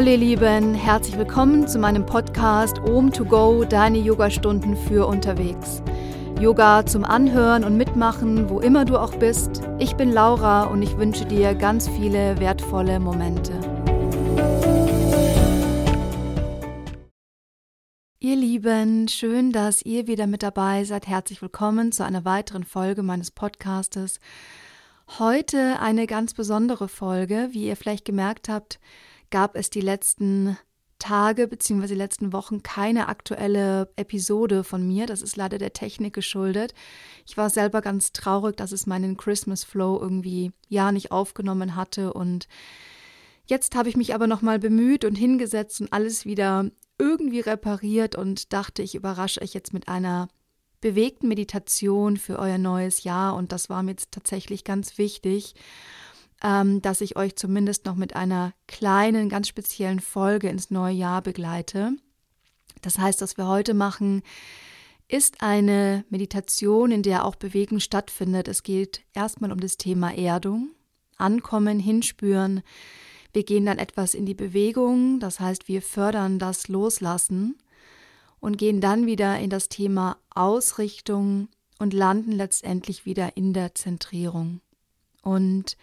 Hallo ihr Lieben, herzlich willkommen zu meinem Podcast Om to Go, deine Yogastunden für unterwegs. Yoga zum Anhören und Mitmachen, wo immer du auch bist. Ich bin Laura und ich wünsche dir ganz viele wertvolle Momente. Ihr Lieben, schön, dass ihr wieder mit dabei seid. Herzlich willkommen zu einer weiteren Folge meines Podcastes. Heute eine ganz besondere Folge. Wie ihr vielleicht gemerkt habt, gab es die letzten Tage bzw. die letzten Wochen keine aktuelle Episode von mir. Das ist leider der Technik geschuldet. Ich war selber ganz traurig, dass es meinen Christmas Flow irgendwie ja nicht aufgenommen hatte und jetzt habe ich mich aber noch mal bemüht und hingesetzt und alles wieder irgendwie repariert und dachte, ich überrasche euch jetzt mit einer bewegten Meditation für euer neues Jahr und das war mir jetzt tatsächlich ganz wichtig ähm, dass ich euch zumindest noch mit einer kleinen, ganz speziellen Folge ins neue Jahr begleite. Das heißt, was wir heute machen, ist eine Meditation, in der auch Bewegung stattfindet. Es geht erstmal um das Thema Erdung, Ankommen, Hinspüren. Wir gehen dann etwas in die Bewegung, das heißt, wir fördern das Loslassen und gehen dann wieder in das Thema Ausrichtung und landen letztendlich wieder in der Zentrierung. Und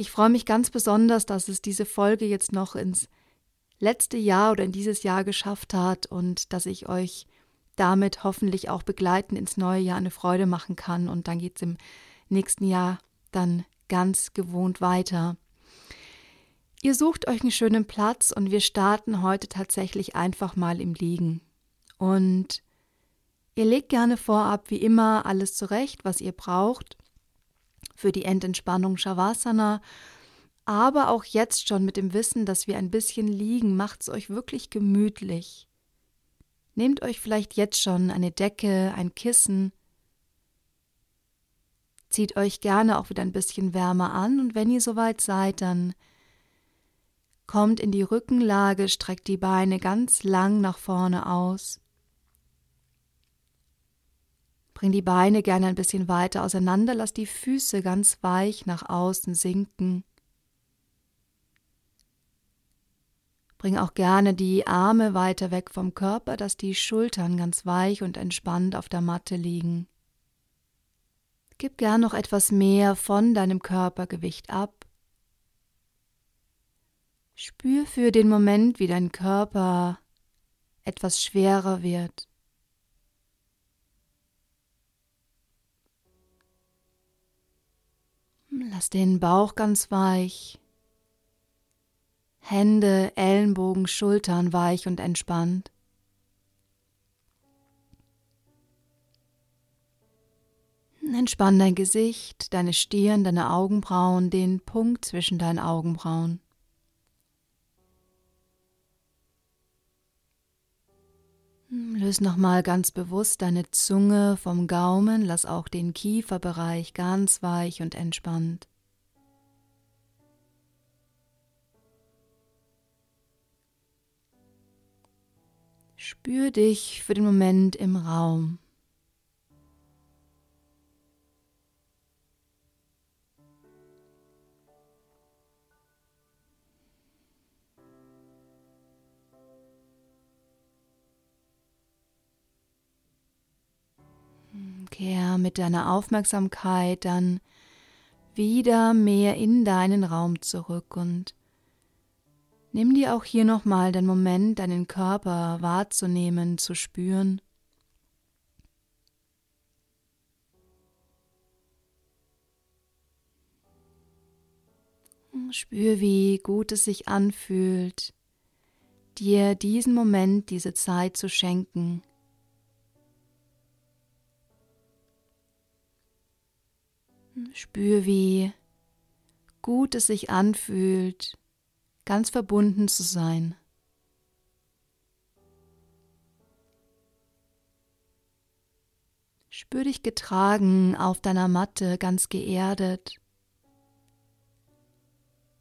ich freue mich ganz besonders, dass es diese Folge jetzt noch ins letzte Jahr oder in dieses Jahr geschafft hat und dass ich euch damit hoffentlich auch begleiten ins neue Jahr eine Freude machen kann. Und dann geht es im nächsten Jahr dann ganz gewohnt weiter. Ihr sucht euch einen schönen Platz und wir starten heute tatsächlich einfach mal im Liegen. Und ihr legt gerne vorab wie immer alles zurecht, was ihr braucht für die Endentspannung Shavasana. Aber auch jetzt schon mit dem Wissen, dass wir ein bisschen liegen, macht es euch wirklich gemütlich. Nehmt euch vielleicht jetzt schon eine Decke, ein Kissen. Zieht euch gerne auch wieder ein bisschen wärmer an und wenn ihr soweit seid, dann kommt in die Rückenlage, streckt die Beine ganz lang nach vorne aus. Bring die Beine gerne ein bisschen weiter auseinander, lass die Füße ganz weich nach außen sinken. Bring auch gerne die Arme weiter weg vom Körper, dass die Schultern ganz weich und entspannt auf der Matte liegen. Gib gern noch etwas mehr von deinem Körpergewicht ab. Spür für den Moment, wie dein Körper etwas schwerer wird. Lass den Bauch ganz weich. Hände, Ellenbogen, Schultern weich und entspannt. Entspann dein Gesicht, deine Stirn, deine Augenbrauen, den Punkt zwischen deinen Augenbrauen. Löse nochmal ganz bewusst deine Zunge vom Gaumen, lass auch den Kieferbereich ganz weich und entspannt. Spür dich für den Moment im Raum. Kehr mit deiner Aufmerksamkeit dann wieder mehr in deinen Raum zurück und nimm dir auch hier nochmal den Moment, deinen Körper wahrzunehmen, zu spüren. Spür, wie gut es sich anfühlt, dir diesen Moment, diese Zeit zu schenken. Spür, wie gut es sich anfühlt, ganz verbunden zu sein. Spür dich getragen auf deiner Matte, ganz geerdet.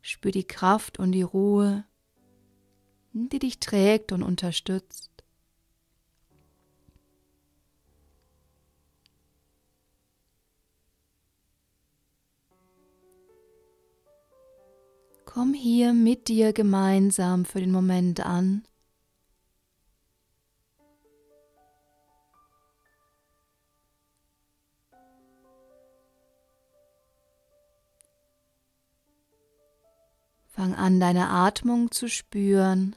Spür die Kraft und die Ruhe, die dich trägt und unterstützt. Komm hier mit dir gemeinsam für den Moment an. Fang an, deine Atmung zu spüren.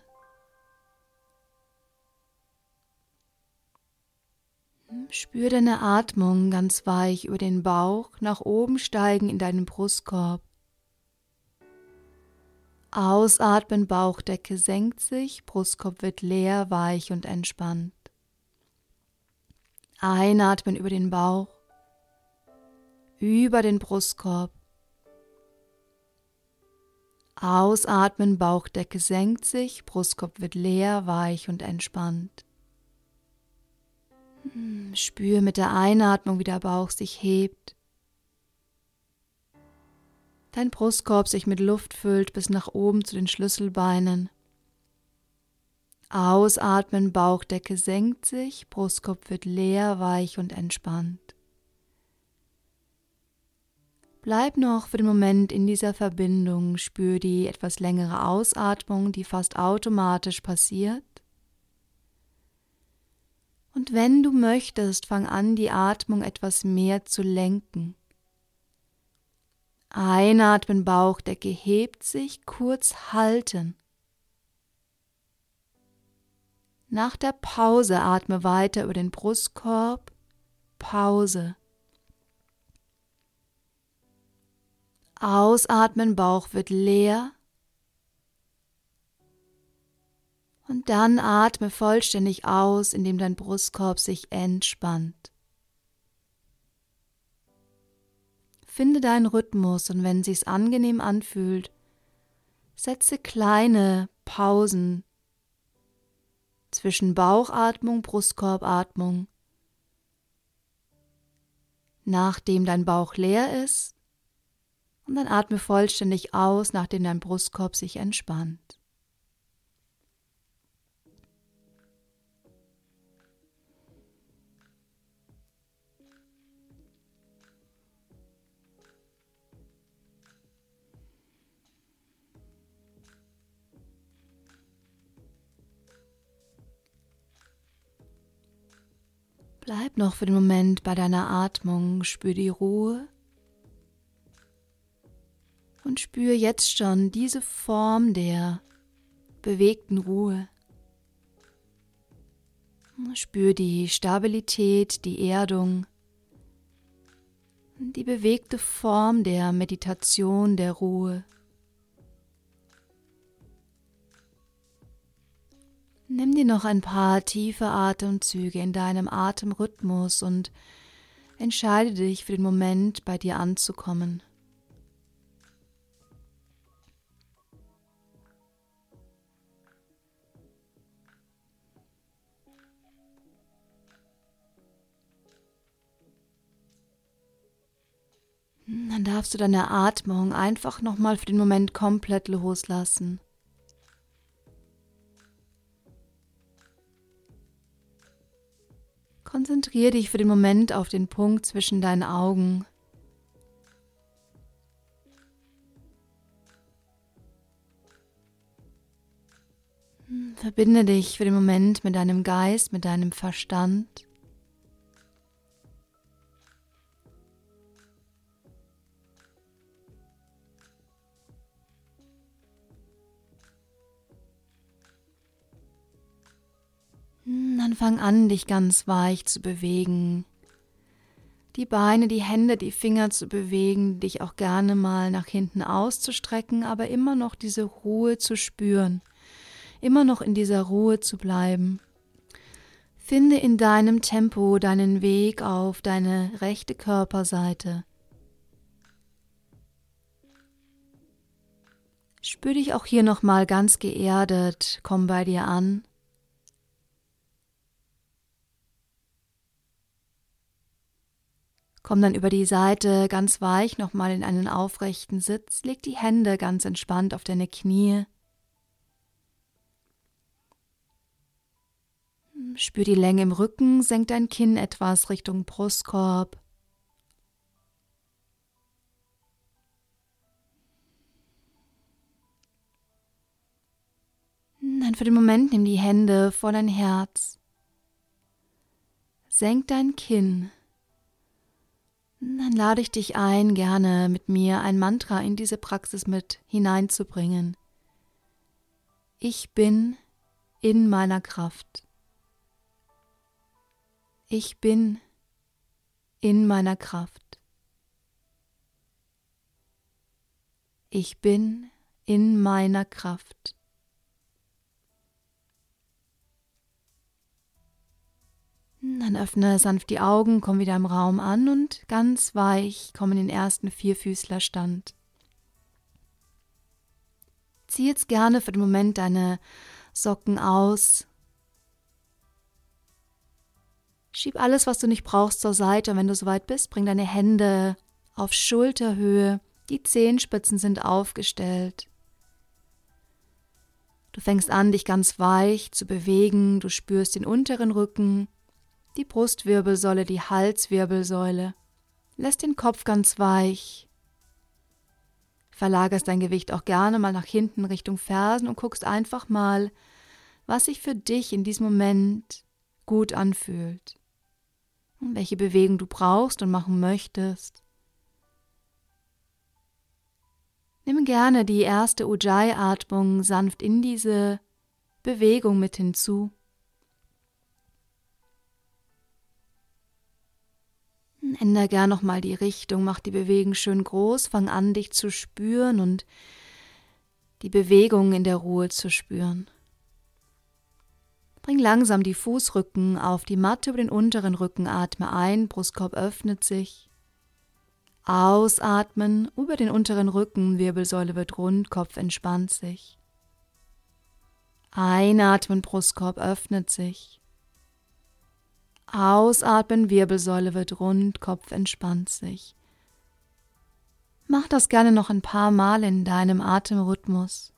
Spür deine Atmung ganz weich über den Bauch nach oben steigen in deinen Brustkorb. Ausatmen, Bauchdecke senkt sich, Brustkorb wird leer, weich und entspannt. Einatmen über den Bauch, über den Brustkorb. Ausatmen, Bauchdecke senkt sich, Brustkorb wird leer, weich und entspannt. Hm, spür mit der Einatmung, wie der Bauch sich hebt. Dein Brustkorb sich mit Luft füllt bis nach oben zu den Schlüsselbeinen. Ausatmen, Bauchdecke senkt sich, Brustkorb wird leer, weich und entspannt. Bleib noch für den Moment in dieser Verbindung, spür die etwas längere Ausatmung, die fast automatisch passiert. Und wenn du möchtest, fang an, die Atmung etwas mehr zu lenken. Einatmen, Bauchdecke hebt sich, kurz halten. Nach der Pause atme weiter über den Brustkorb. Pause. Ausatmen, Bauch wird leer. Und dann atme vollständig aus, indem dein Brustkorb sich entspannt. Finde deinen Rhythmus und wenn sich's angenehm anfühlt, setze kleine Pausen zwischen Bauchatmung, Brustkorbatmung. Nachdem dein Bauch leer ist, und dann atme vollständig aus, nachdem dein Brustkorb sich entspannt. Bleib noch für den Moment bei deiner Atmung, spür die Ruhe und spür jetzt schon diese Form der bewegten Ruhe. Spür die Stabilität, die Erdung, die bewegte Form der Meditation, der Ruhe. Nimm dir noch ein paar tiefe Atemzüge in deinem Atemrhythmus und entscheide dich für den Moment, bei dir anzukommen. Dann darfst du deine Atmung einfach nochmal für den Moment komplett loslassen. Konzentriere dich für den Moment auf den Punkt zwischen deinen Augen. Verbinde dich für den Moment mit deinem Geist, mit deinem Verstand. Dann fang an, dich ganz weich zu bewegen. Die Beine, die Hände, die Finger zu bewegen, dich auch gerne mal nach hinten auszustrecken, aber immer noch diese Ruhe zu spüren, immer noch in dieser Ruhe zu bleiben. Finde in deinem Tempo deinen Weg auf deine rechte Körperseite. Spür dich auch hier nochmal ganz geerdet, komm bei dir an. Komm dann über die Seite ganz weich nochmal in einen aufrechten Sitz, leg die Hände ganz entspannt auf deine Knie. Spür die Länge im Rücken, senk dein Kinn etwas Richtung Brustkorb. Dann für den Moment nimm die Hände vor dein Herz. Senk dein Kinn. Dann lade ich dich ein, gerne mit mir ein Mantra in diese Praxis mit hineinzubringen. Ich bin in meiner Kraft. Ich bin in meiner Kraft. Ich bin in meiner Kraft. Dann öffne sanft die Augen, komm wieder im Raum an und ganz weich komm in den ersten Vierfüßlerstand. Zieh jetzt gerne für den Moment deine Socken aus. Schieb alles, was du nicht brauchst, zur Seite und wenn du soweit bist, bring deine Hände auf Schulterhöhe. Die Zehenspitzen sind aufgestellt. Du fängst an, dich ganz weich zu bewegen. Du spürst den unteren Rücken, die Brustwirbelsäule, die Halswirbelsäule. Lässt den Kopf ganz weich. Verlagerst dein Gewicht auch gerne mal nach hinten Richtung Fersen und guckst einfach mal, was sich für dich in diesem Moment gut anfühlt. Und welche Bewegung du brauchst und machen möchtest. Nimm gerne die erste Ujjayi-Atmung sanft in diese Bewegung mit hinzu. Änder gern nochmal die Richtung, mach die Bewegung schön groß, fang an, dich zu spüren und die Bewegung in der Ruhe zu spüren. Bring langsam die Fußrücken auf die Matte über den unteren Rücken, atme ein, Brustkorb öffnet sich. Ausatmen über den unteren Rücken, Wirbelsäule wird rund, Kopf entspannt sich. Einatmen, Brustkorb öffnet sich. Ausatmen, Wirbelsäule wird rund, Kopf entspannt sich. Mach das gerne noch ein paar Mal in deinem Atemrhythmus.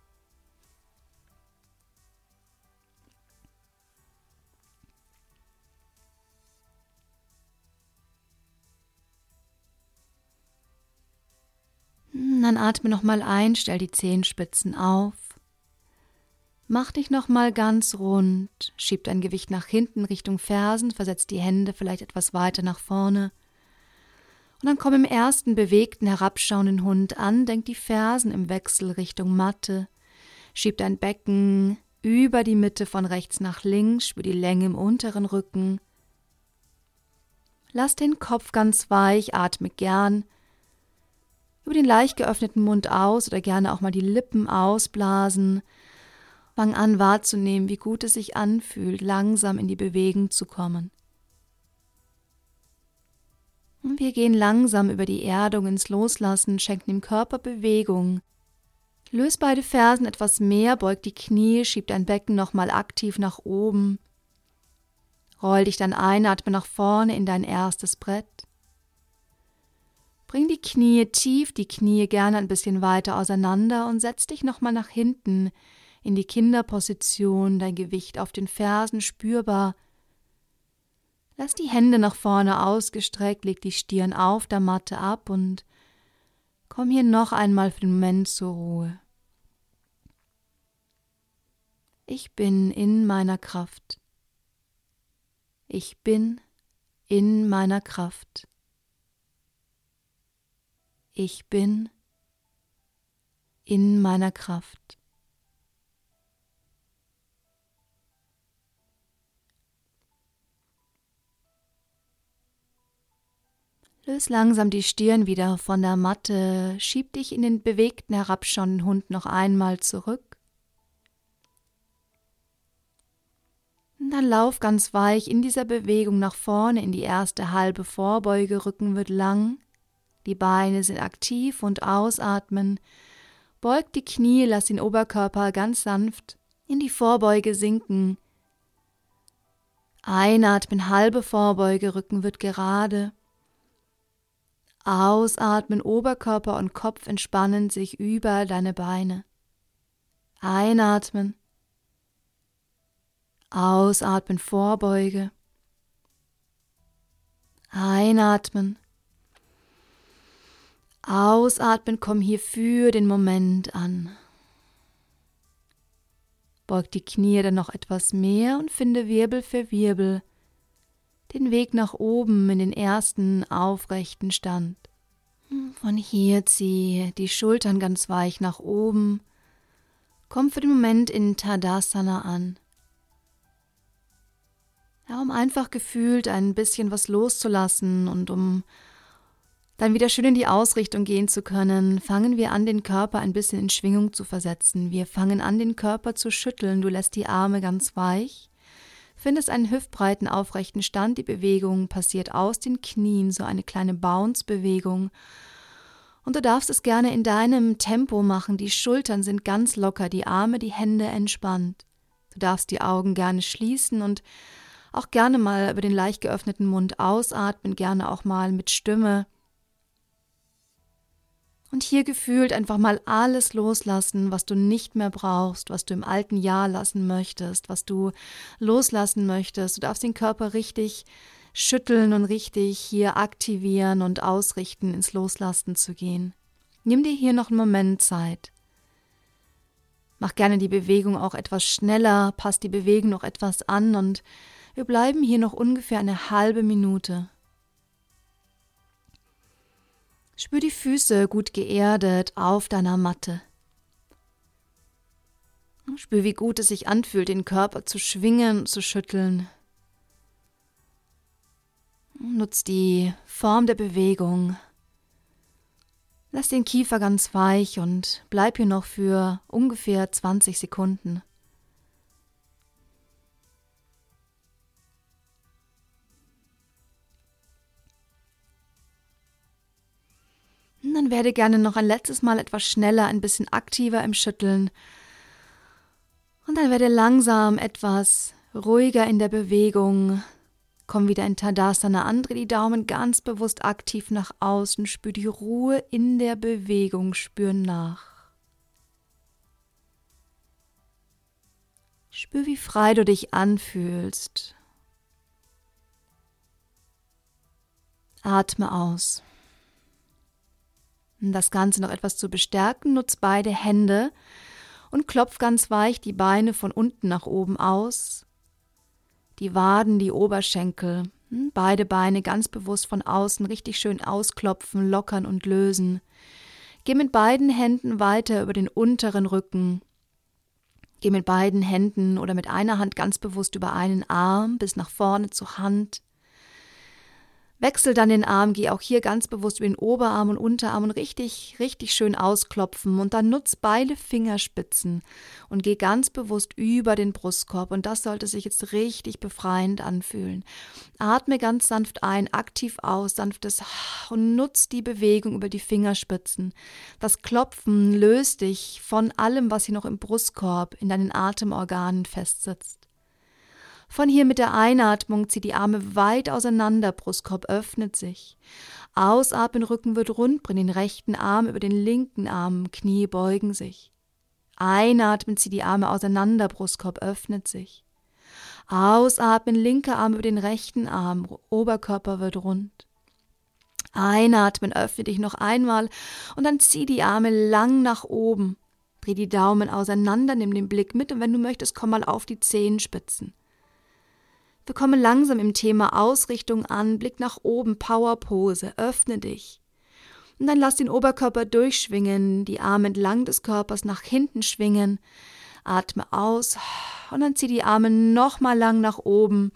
Dann atme nochmal ein, stell die Zehenspitzen auf. Mach dich nochmal ganz rund, schieb dein Gewicht nach hinten Richtung Fersen, versetz die Hände vielleicht etwas weiter nach vorne. Und dann komm im ersten bewegten, herabschauenden Hund an, denk die Fersen im Wechsel Richtung Matte, schieb dein Becken über die Mitte von rechts nach links, spür die Länge im unteren Rücken. Lass den Kopf ganz weich, atme gern über den leicht geöffneten Mund aus oder gerne auch mal die Lippen ausblasen Fang an wahrzunehmen, wie gut es sich anfühlt, langsam in die Bewegung zu kommen. Und wir gehen langsam über die Erdung ins Loslassen, schenken dem Körper Bewegung. Löst beide Fersen etwas mehr, beug die Knie, schieb dein Becken nochmal aktiv nach oben. Roll dich dann ein, atme nach vorne in dein erstes Brett. Bring die Knie tief, die Knie gerne ein bisschen weiter auseinander und setz dich nochmal nach hinten in die Kinderposition, dein Gewicht auf den Fersen spürbar. Lass die Hände nach vorne ausgestreckt, leg die Stirn auf der Matte ab und komm hier noch einmal für den Moment zur Ruhe. Ich bin in meiner Kraft. Ich bin in meiner Kraft. Ich bin in meiner Kraft. Löse langsam die Stirn wieder von der Matte, schieb dich in den bewegten herabschauenden Hund noch einmal zurück. Und dann lauf ganz weich in dieser Bewegung nach vorne in die erste halbe Vorbeuge, Rücken wird lang, die Beine sind aktiv und ausatmen. Beug die Knie, lass den Oberkörper ganz sanft in die Vorbeuge sinken. Einatmen, halbe Vorbeuge, Rücken wird gerade. Ausatmen, Oberkörper und Kopf entspannen sich über deine Beine. Einatmen. Ausatmen, Vorbeuge. Einatmen. Ausatmen, komm hier für den Moment an. Beug die Knie dann noch etwas mehr und finde Wirbel für Wirbel den Weg nach oben in den ersten aufrechten Stand. Von hier zieh die Schultern ganz weich nach oben. Komm für den Moment in Tadasana an. Ja, um einfach gefühlt ein bisschen was loszulassen und um dann wieder schön in die Ausrichtung gehen zu können, fangen wir an, den Körper ein bisschen in Schwingung zu versetzen. Wir fangen an, den Körper zu schütteln. Du lässt die Arme ganz weich, findest einen hüftbreiten aufrechten Stand. Die Bewegung passiert aus den Knien, so eine kleine Bounce-Bewegung. Und du darfst es gerne in deinem Tempo machen. Die Schultern sind ganz locker, die Arme, die Hände entspannt. Du darfst die Augen gerne schließen und auch gerne mal über den leicht geöffneten Mund ausatmen, gerne auch mal mit Stimme. Und hier gefühlt einfach mal alles loslassen, was du nicht mehr brauchst, was du im alten Jahr lassen möchtest, was du loslassen möchtest. Du darfst den Körper richtig schütteln und richtig hier aktivieren und ausrichten, ins Loslassen zu gehen. Nimm dir hier noch einen Moment Zeit. Mach gerne die Bewegung auch etwas schneller, pass die Bewegung noch etwas an und wir bleiben hier noch ungefähr eine halbe Minute. Spür die Füße gut geerdet auf deiner Matte. Spür, wie gut es sich anfühlt, den Körper zu schwingen zu schütteln. Nutz die Form der Bewegung. Lass den Kiefer ganz weich und bleib hier noch für ungefähr 20 Sekunden. Dann werde gerne noch ein letztes Mal etwas schneller, ein bisschen aktiver im Schütteln. Und dann werde langsam etwas ruhiger in der Bewegung. Komm wieder in Tadasana an, dreh die Daumen ganz bewusst aktiv nach außen, spür die Ruhe in der Bewegung, spür nach. Spür, wie frei du dich anfühlst. Atme aus. Um das Ganze noch etwas zu bestärken, nutzt beide Hände und klopf ganz weich die Beine von unten nach oben aus. Die Waden, die Oberschenkel, hm, beide Beine ganz bewusst von außen richtig schön ausklopfen, lockern und lösen. Geh mit beiden Händen weiter über den unteren Rücken. Geh mit beiden Händen oder mit einer Hand ganz bewusst über einen Arm bis nach vorne zur Hand. Wechsel dann den Arm, geh auch hier ganz bewusst über den Oberarm und Unterarm und richtig, richtig schön ausklopfen und dann nutz beide Fingerspitzen und geh ganz bewusst über den Brustkorb und das sollte sich jetzt richtig befreiend anfühlen. Atme ganz sanft ein, aktiv aus, sanftes und nutz die Bewegung über die Fingerspitzen. Das Klopfen löst dich von allem, was hier noch im Brustkorb, in deinen Atemorganen festsitzt. Von hier mit der Einatmung zieh die Arme weit auseinander, Brustkorb öffnet sich. Ausatmen, Rücken wird rund, bring den rechten Arm über den linken Arm, Knie beugen sich. Einatmen, zieh die Arme auseinander, Brustkorb öffnet sich. Ausatmen, linker Arm über den rechten Arm, Oberkörper wird rund. Einatmen, öffne dich noch einmal und dann zieh die Arme lang nach oben. Dreh die Daumen auseinander, nimm den Blick mit und wenn du möchtest, komm mal auf die Zehenspitzen. Wir kommen langsam im Thema Ausrichtung an, Blick nach oben, Powerpose, öffne dich. Und dann lass den Oberkörper durchschwingen, die Arme entlang des Körpers nach hinten schwingen. Atme aus und dann zieh die Arme nochmal lang nach oben.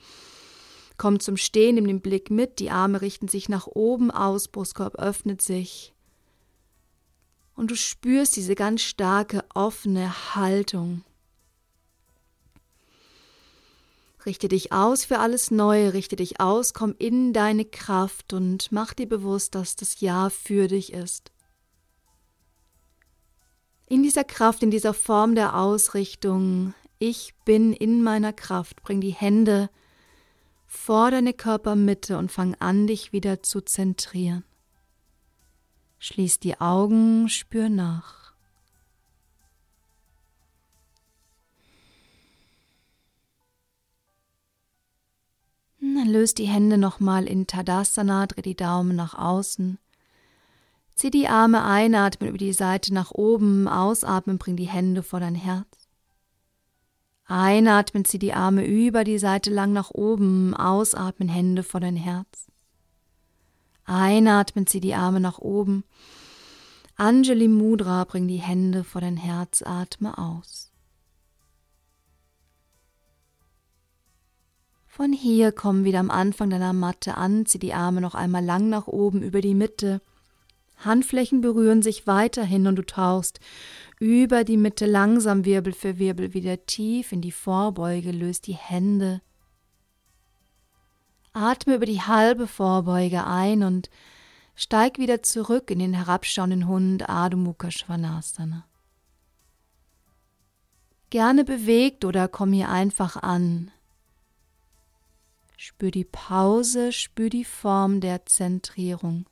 Komm zum Stehen, nimm den Blick mit, die Arme richten sich nach oben aus, Brustkorb öffnet sich. Und du spürst diese ganz starke, offene Haltung. Richte dich aus für alles Neue, richte dich aus, komm in deine Kraft und mach dir bewusst, dass das Ja für dich ist. In dieser Kraft, in dieser Form der Ausrichtung, ich bin in meiner Kraft, bring die Hände vor deine Körpermitte und fang an, dich wieder zu zentrieren. Schließ die Augen, spür nach. Dann löst die Hände nochmal in Tadasana, dreh die Daumen nach außen. Zieh die Arme einatmen über die Seite nach oben, ausatmen, bring die Hände vor dein Herz. Einatmen, zieh die Arme über die Seite lang nach oben, ausatmen, Hände vor dein Herz. Einatmen, zieh die Arme nach oben. Anjali Mudra, bring die Hände vor dein Herz, atme aus. Von hier komm wieder am Anfang deiner Matte an, zieh die Arme noch einmal lang nach oben über die Mitte. Handflächen berühren sich weiterhin und du tauchst über die Mitte langsam Wirbel für Wirbel wieder tief in die Vorbeuge, löst die Hände Atme über die halbe Vorbeuge ein und steig wieder zurück in den herabschauenden Hund Adho Mukha Svanasana. Gerne bewegt oder komm hier einfach an. Spür die Pause, spür die Form der Zentrierung.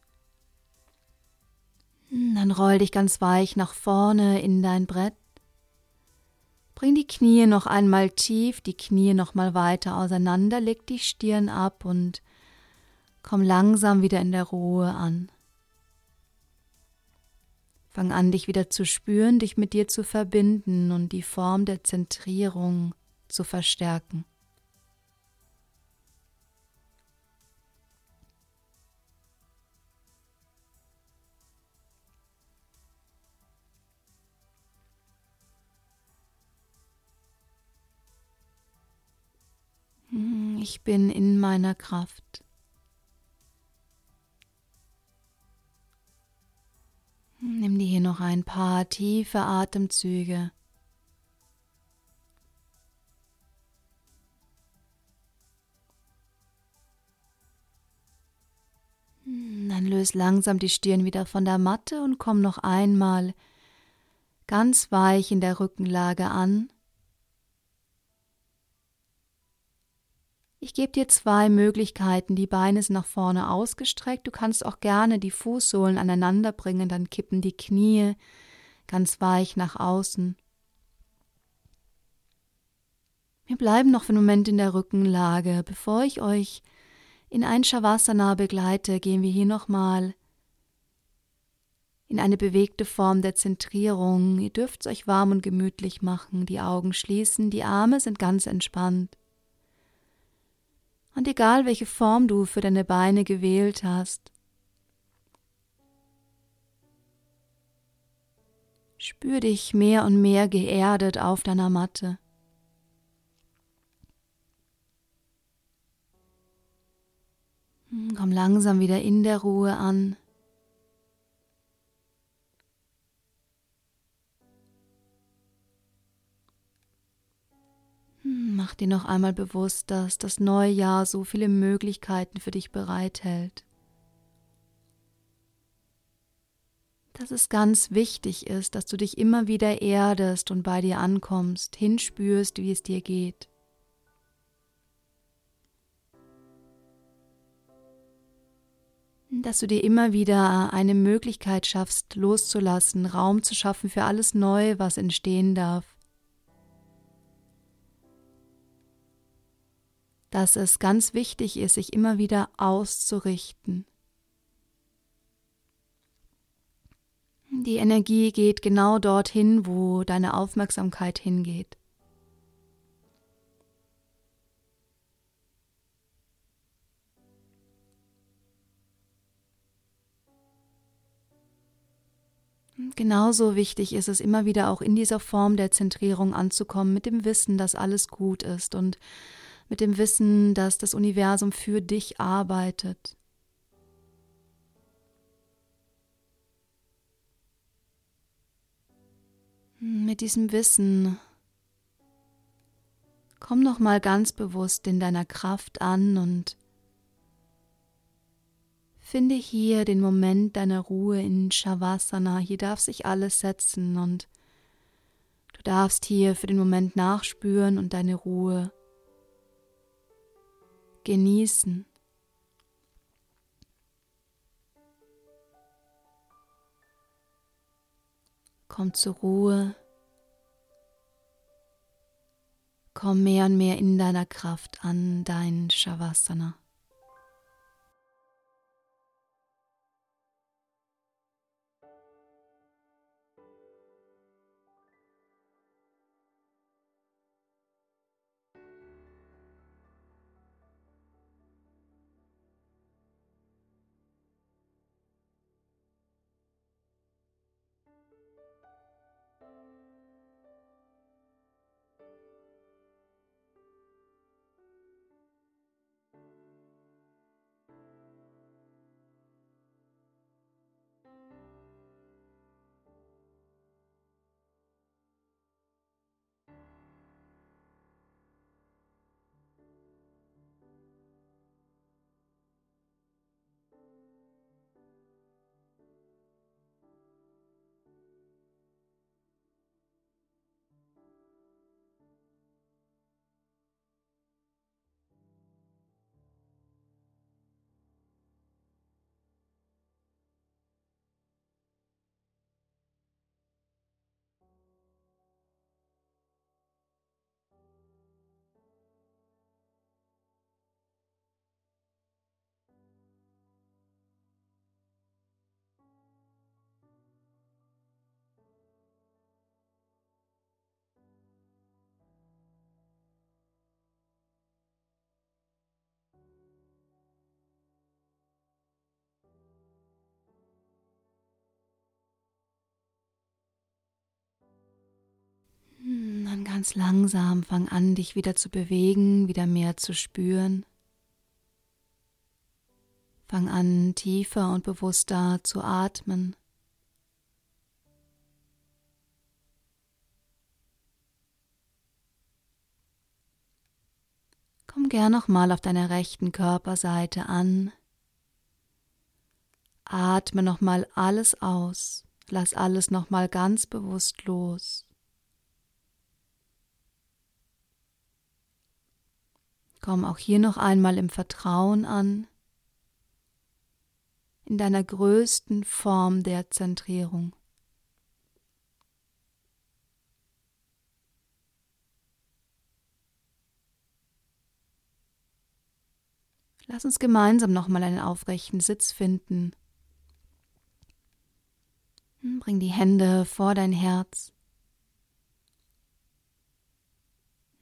Dann roll dich ganz weich nach vorne in dein Brett. Bring die Knie noch einmal tief, die Knie noch mal weiter auseinander, leg die Stirn ab und komm langsam wieder in der Ruhe an. Fang an, dich wieder zu spüren, dich mit dir zu verbinden und die Form der Zentrierung zu verstärken. Ich bin in meiner Kraft. Nimm dir hier noch ein paar tiefe Atemzüge. Dann löse langsam die Stirn wieder von der Matte und komm noch einmal ganz weich in der Rückenlage an. Ich gebe dir zwei Möglichkeiten. Die Beine sind nach vorne ausgestreckt. Du kannst auch gerne die Fußsohlen aneinander bringen, dann kippen die Knie ganz weich nach außen. Wir bleiben noch für einen Moment in der Rückenlage. Bevor ich euch in ein Shavasana begleite, gehen wir hier nochmal in eine bewegte Form der Zentrierung. Ihr dürft es euch warm und gemütlich machen, die Augen schließen, die Arme sind ganz entspannt. Und egal welche Form du für deine Beine gewählt hast, spür dich mehr und mehr geerdet auf deiner Matte. Komm langsam wieder in der Ruhe an. Mach dir noch einmal bewusst, dass das neue Jahr so viele Möglichkeiten für dich bereithält. Dass es ganz wichtig ist, dass du dich immer wieder erdest und bei dir ankommst, hinspürst, wie es dir geht. Dass du dir immer wieder eine Möglichkeit schaffst, loszulassen, Raum zu schaffen für alles Neue, was entstehen darf. Dass es ganz wichtig ist, sich immer wieder auszurichten. Die Energie geht genau dorthin, wo deine Aufmerksamkeit hingeht. Genauso wichtig ist es immer wieder auch in dieser Form der Zentrierung anzukommen, mit dem Wissen, dass alles gut ist und mit dem Wissen, dass das Universum für dich arbeitet. Mit diesem Wissen komm noch mal ganz bewusst in deiner Kraft an und finde hier den Moment deiner Ruhe in Shavasana. Hier darf sich alles setzen und du darfst hier für den Moment nachspüren und deine Ruhe genießen. Komm zur Ruhe. Komm mehr und mehr in deiner Kraft an dein Shavasana. Ganz langsam fang an, dich wieder zu bewegen, wieder mehr zu spüren. Fang an, tiefer und bewusster zu atmen. Komm gern nochmal auf deiner rechten Körperseite an. Atme nochmal alles aus. Lass alles nochmal ganz bewusst los. Komm auch hier noch einmal im Vertrauen an, in deiner größten Form der Zentrierung. Lass uns gemeinsam nochmal einen aufrechten Sitz finden. Bring die Hände vor dein Herz.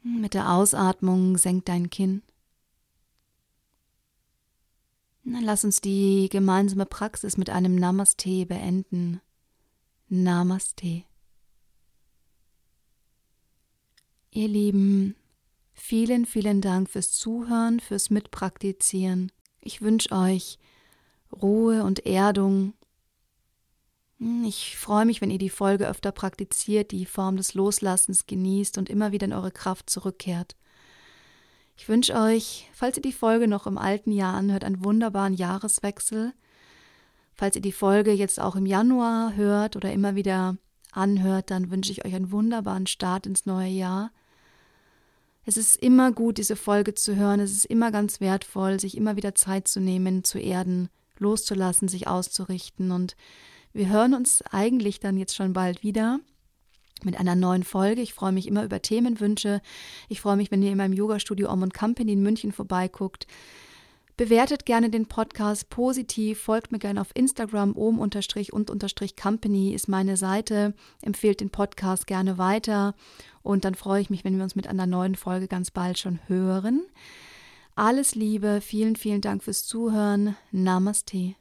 Mit der Ausatmung senk dein Kinn. Dann lass uns die gemeinsame Praxis mit einem Namaste beenden. Namaste. Ihr Lieben, vielen, vielen Dank fürs Zuhören, fürs Mitpraktizieren. Ich wünsche euch Ruhe und Erdung ich freue mich, wenn ihr die Folge öfter praktiziert, die Form des Loslassens genießt und immer wieder in eure Kraft zurückkehrt. Ich wünsche euch, falls ihr die Folge noch im alten Jahr anhört, einen wunderbaren Jahreswechsel. Falls ihr die Folge jetzt auch im Januar hört oder immer wieder anhört, dann wünsche ich euch einen wunderbaren Start ins neue Jahr. Es ist immer gut, diese Folge zu hören. Es ist immer ganz wertvoll, sich immer wieder Zeit zu nehmen, zu erden, loszulassen, sich auszurichten und wir hören uns eigentlich dann jetzt schon bald wieder mit einer neuen Folge. Ich freue mich immer über Themenwünsche. Ich freue mich, wenn ihr in meinem Yoga-Studio Om Company in München vorbeiguckt. Bewertet gerne den Podcast positiv, folgt mir gerne auf Instagram, ohm und company ist meine Seite, empfehlt den Podcast gerne weiter und dann freue ich mich, wenn wir uns mit einer neuen Folge ganz bald schon hören. Alles Liebe, vielen, vielen Dank fürs Zuhören. Namaste.